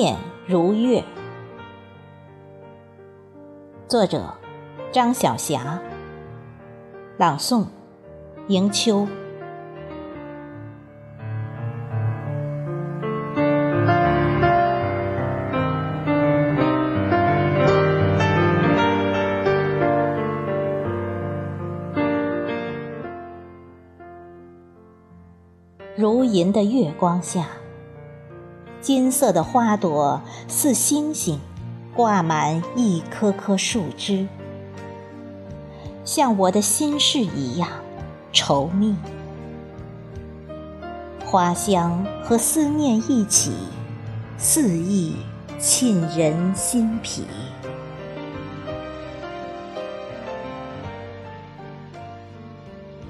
念如月。作者：张晓霞。朗诵：迎秋。如银的月光下。金色的花朵似星星。挂满一棵棵树枝，像我的心事一样稠密。花香和思念一起，肆意沁人心脾。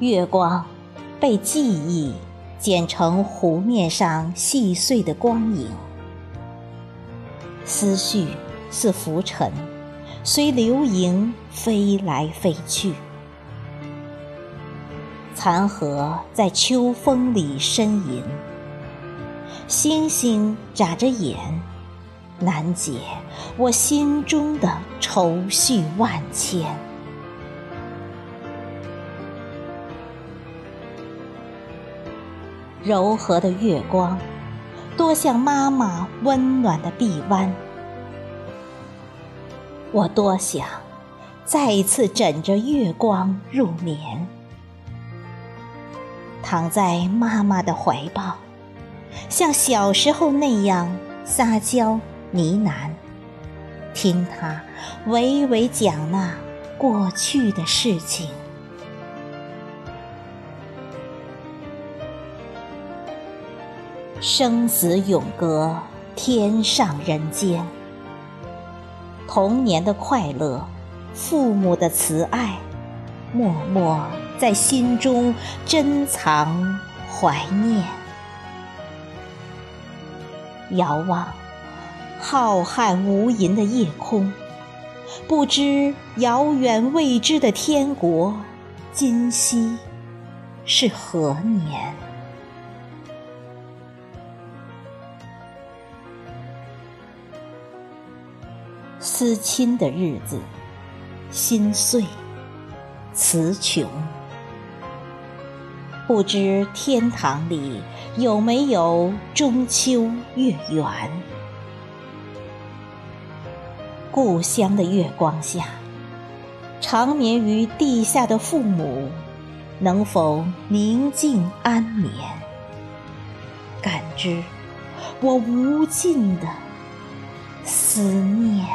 月光被记忆剪成湖面上细碎的光影，思绪。似浮尘，随流萤飞来飞去。残荷在秋风里呻吟，星星眨着眼，难解我心中的愁绪万千。柔和的月光，多像妈妈温暖的臂弯。我多想再一次枕着月光入眠，躺在妈妈的怀抱，像小时候那样撒娇呢喃，听她娓娓讲那过去的事情。生死永隔天上人间。童年的快乐，父母的慈爱，默默在心中珍藏怀念。遥望浩瀚无垠的夜空，不知遥远未知的天国，今夕是何年？思亲的日子，心碎，词穷。不知天堂里有没有中秋月圆？故乡的月光下，长眠于地下的父母，能否宁静安眠？感知我无尽的思念。